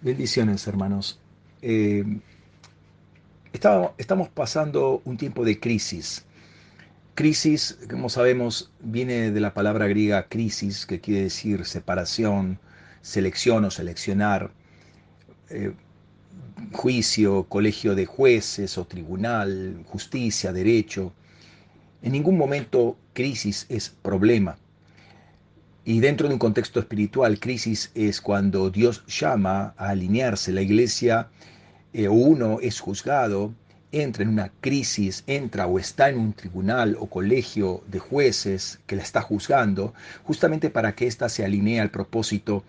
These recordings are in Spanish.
Bendiciones, hermanos. Eh, estamos, pasando un tiempo de crisis. Crisis, como sabemos, viene de la palabra griega crisis, que quiere decir separación, selección o seleccionar, eh, juicio, colegio de jueces o tribunal, justicia, derecho. En ningún momento crisis es problema. Y dentro de un contexto espiritual, crisis es cuando Dios llama a alinearse. La iglesia eh, uno es juzgado, entra en una crisis, entra o está en un tribunal o colegio de jueces que la está juzgando, justamente para que ésta se alinee al propósito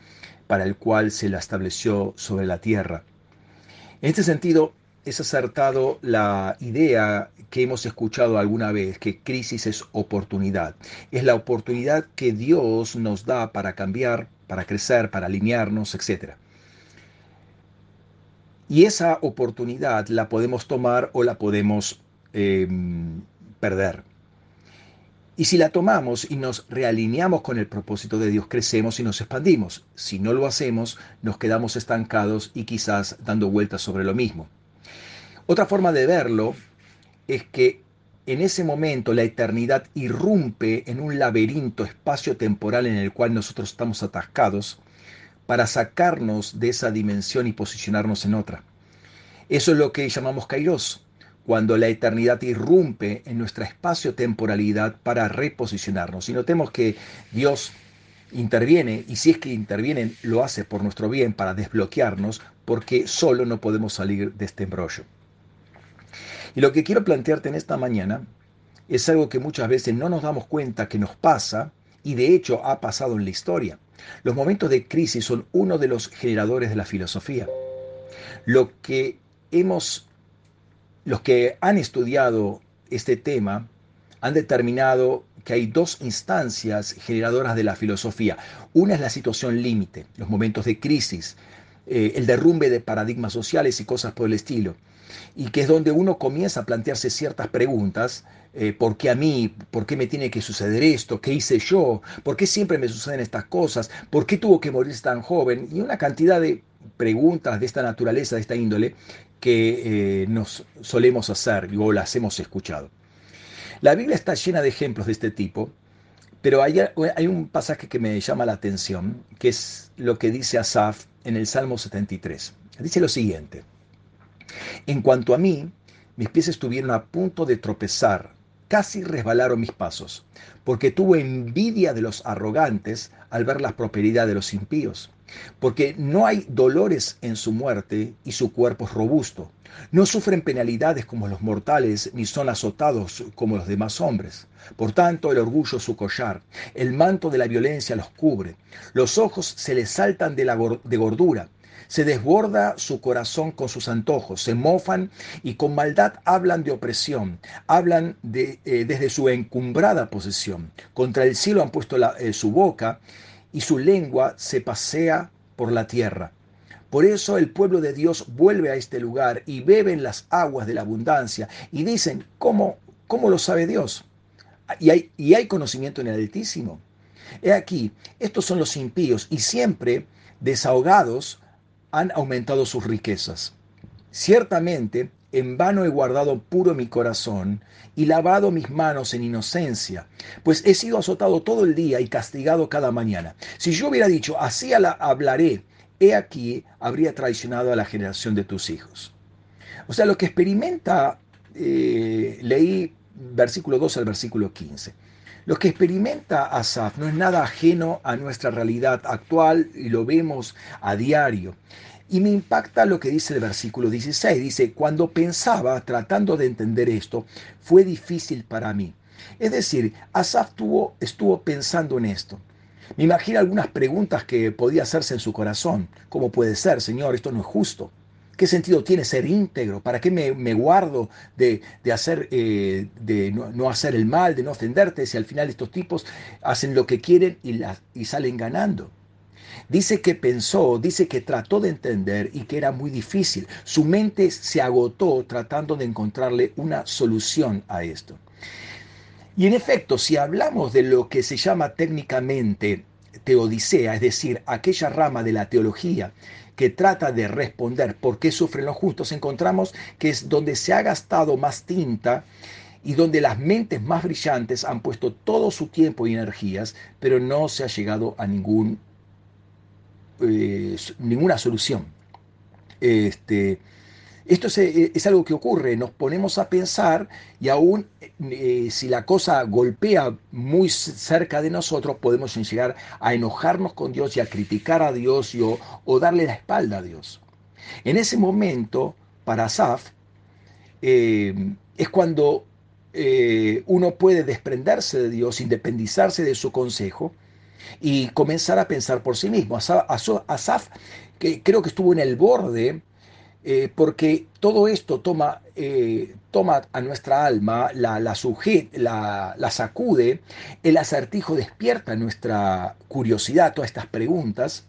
para el cual se la estableció sobre la tierra. En este sentido, es acertado la idea que hemos escuchado alguna vez, que crisis es oportunidad. Es la oportunidad que Dios nos da para cambiar, para crecer, para alinearnos, etc. Y esa oportunidad la podemos tomar o la podemos eh, perder. Y si la tomamos y nos realineamos con el propósito de Dios, crecemos y nos expandimos. Si no lo hacemos, nos quedamos estancados y quizás dando vueltas sobre lo mismo. Otra forma de verlo es que en ese momento la eternidad irrumpe en un laberinto espacio-temporal en el cual nosotros estamos atascados para sacarnos de esa dimensión y posicionarnos en otra. Eso es lo que llamamos kairos, cuando la eternidad irrumpe en nuestra espacio-temporalidad para reposicionarnos. Y notemos que Dios interviene, y si es que interviene, lo hace por nuestro bien, para desbloquearnos, porque solo no podemos salir de este embrollo. Y lo que quiero plantearte en esta mañana es algo que muchas veces no nos damos cuenta que nos pasa y de hecho ha pasado en la historia. Los momentos de crisis son uno de los generadores de la filosofía. Lo que hemos, los que han estudiado este tema han determinado que hay dos instancias generadoras de la filosofía. Una es la situación límite, los momentos de crisis, eh, el derrumbe de paradigmas sociales y cosas por el estilo y que es donde uno comienza a plantearse ciertas preguntas. Eh, ¿Por qué a mí? ¿Por qué me tiene que suceder esto? ¿Qué hice yo? ¿Por qué siempre me suceden estas cosas? ¿Por qué tuvo que morir tan joven? Y una cantidad de preguntas de esta naturaleza, de esta índole, que eh, nos solemos hacer o las hemos escuchado. La Biblia está llena de ejemplos de este tipo, pero hay, un pasaje que me llama la atención, que es lo que dice Asaf en el Salmo 73. Dice lo siguiente. En cuanto a mí, mis pies estuvieron a punto de tropezar, casi resbalaron mis pasos, porque tuve envidia de los arrogantes al ver la prosperidad de los impíos, porque no hay dolores en su muerte y su cuerpo es robusto. No sufren penalidades como los mortales, ni son azotados como los demás hombres. Por tanto, el orgullo es su collar, el manto de la violencia los cubre, los ojos se les saltan de, la gordura, se desborda su corazón con sus antojos, se mofan y con maldad hablan de opresión, hablan de, eh, desde su encumbrada posesión. Contra el cielo han puesto eh, su boca y su lengua se pasea por la tierra. Por eso el pueblo de Dios vuelve a este lugar y beben las aguas de la abundancia y dicen, ¿cómo, cómo lo sabe Dios? Y hay, y hay conocimiento en el Altísimo. He aquí, estos son los impíos y siempre desahogados han aumentado sus riquezas. Ciertamente, en vano he guardado puro mi corazón y lavado mis manos en inocencia, pues he sido azotado todo el día y castigado cada mañana. Si yo hubiera dicho, así hablaré, he aquí, habría traicionado a la generación de tus hijos. O sea, lo que experimenta, eh, leí versículo 2 al versículo 15. Lo que experimenta Asaf no es nada ajeno a nuestra realidad actual y lo vemos a diario. Y me impacta lo que dice el versículo 16. Dice, cuando pensaba tratando de entender esto, fue difícil para mí. Es decir, Asaf tuvo, estuvo pensando en esto. Me imagino algunas preguntas que podía hacerse en su corazón. ¿Cómo puede ser, Señor? Esto no es justo. ¿Qué sentido tiene ser íntegro? ¿Para qué me, guardo de, hacer, eh, de no, hacer el mal, de no ofenderte, si al final estos tipos hacen lo que quieren y, y salen ganando? Dice que pensó, dice que trató de entender y que era muy difícil. Su mente se agotó tratando de encontrarle una solución a esto. Y en efecto, si hablamos de lo que se llama técnicamente teodicea, es decir, aquella rama de la teología que trata de responder por qué sufren los justos, encontramos que es donde se ha gastado más tinta y donde las mentes más brillantes han puesto todo su tiempo y energías, pero no se ha llegado a ningún, eh, ninguna solución. Este, esto eh, es, algo que ocurre, nos ponemos a pensar y aún eh, si la cosa golpea muy cerca de nosotros, podemos llegar a enojarnos con Dios y a criticar a Dios o, darle la espalda a Dios. En ese momento, para Asaf, eh, es cuando uno puede desprenderse de Dios, independizarse de su consejo y comenzar a pensar por sí mismo. Asaf, que creo que estuvo en el borde eh, porque todo esto toma, eh, toma a nuestra alma, la, la, la, la, sacude, el acertijo despierta nuestra curiosidad, todas estas preguntas,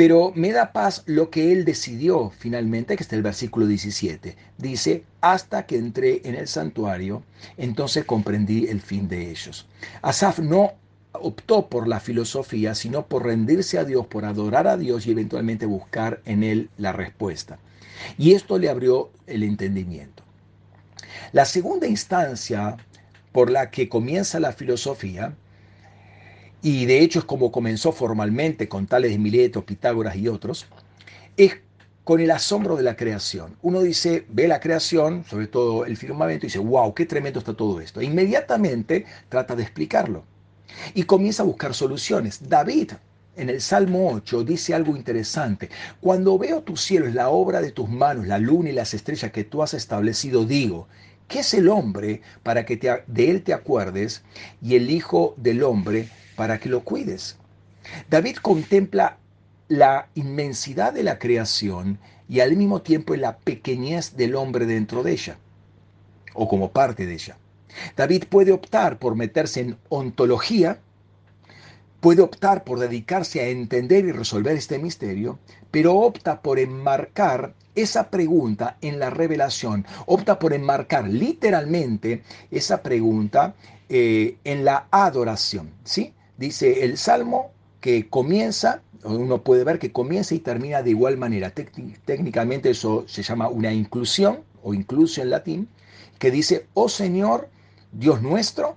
pero me da paz lo que él decidió finalmente, que está el versículo 17. Dice, hasta que entré en el santuario, entonces comprendí el fin de ellos. Asaf no optó por la filosofía, sino por rendirse a Dios, por adorar a Dios y eventualmente buscar en Él la respuesta. Y esto le abrió el entendimiento. La segunda instancia por la que comienza la filosofía, y de hecho es como comenzó formalmente con Tales de Mileto, Pitágoras y otros, es con el asombro de la creación. Uno dice, ve la creación, sobre todo el firmamento, y dice, wow, qué tremendo está todo esto. E inmediatamente trata de explicarlo y comienza a buscar soluciones. David en el Salmo 8 dice algo interesante. Cuando veo tu cielo es la obra de tus manos, la luna y las estrellas que tú has establecido, digo, ¿qué es el hombre para que de él te acuerdes y el Hijo del hombre para que lo cuides? David contempla la inmensidad de la creación y al mismo tiempo la pequeñez del hombre dentro de ella, o como parte de ella. David puede optar por meterse en ontología, puede optar por dedicarse a entender y resolver este misterio, pero opta por enmarcar esa pregunta en la revelación, opta por enmarcar literalmente esa pregunta eh, en la adoración. ¿sí? Dice el Salmo que comienza, uno puede ver que comienza y termina de igual manera. Técnicamente eso se llama una inclusión o inclusio en latín, que dice, oh Señor, Dios nuestro,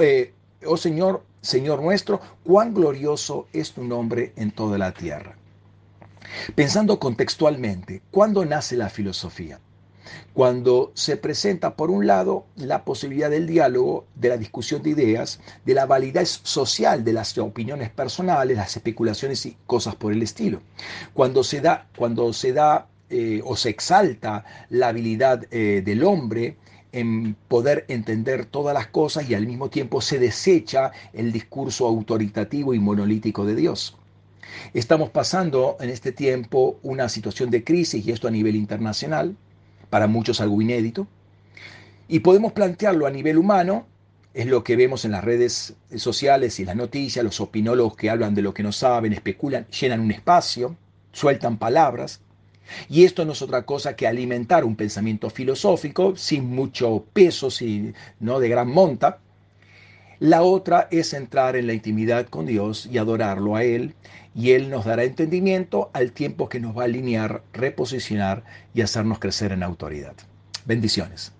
eh, oh Señor, Señor nuestro, cuán glorioso es tu nombre en toda la tierra. Pensando contextualmente, ¿cuándo nace la filosofía? Cuando se presenta, por un lado, la posibilidad del diálogo, de la discusión de ideas, de la validez social de las opiniones personales, las especulaciones y cosas por el estilo. Cuando se da, cuando se da eh, o se exalta la habilidad eh, del hombre en poder entender todas las cosas y al mismo tiempo se desecha el discurso autoritativo y monolítico de Dios. Estamos pasando en este tiempo una situación de crisis y esto a nivel internacional, para muchos algo inédito, y podemos plantearlo a nivel humano, es lo que vemos en las redes sociales y las noticias, los opinólogos que hablan de lo que no saben, especulan, llenan un espacio, sueltan palabras, y esto no es otra cosa que alimentar un pensamiento filosófico sin mucho peso, sin, no de gran monta. La otra es entrar en la intimidad con Dios y adorarlo a Él, y Él nos dará entendimiento al tiempo que nos va a alinear, reposicionar y hacernos crecer en autoridad. Bendiciones.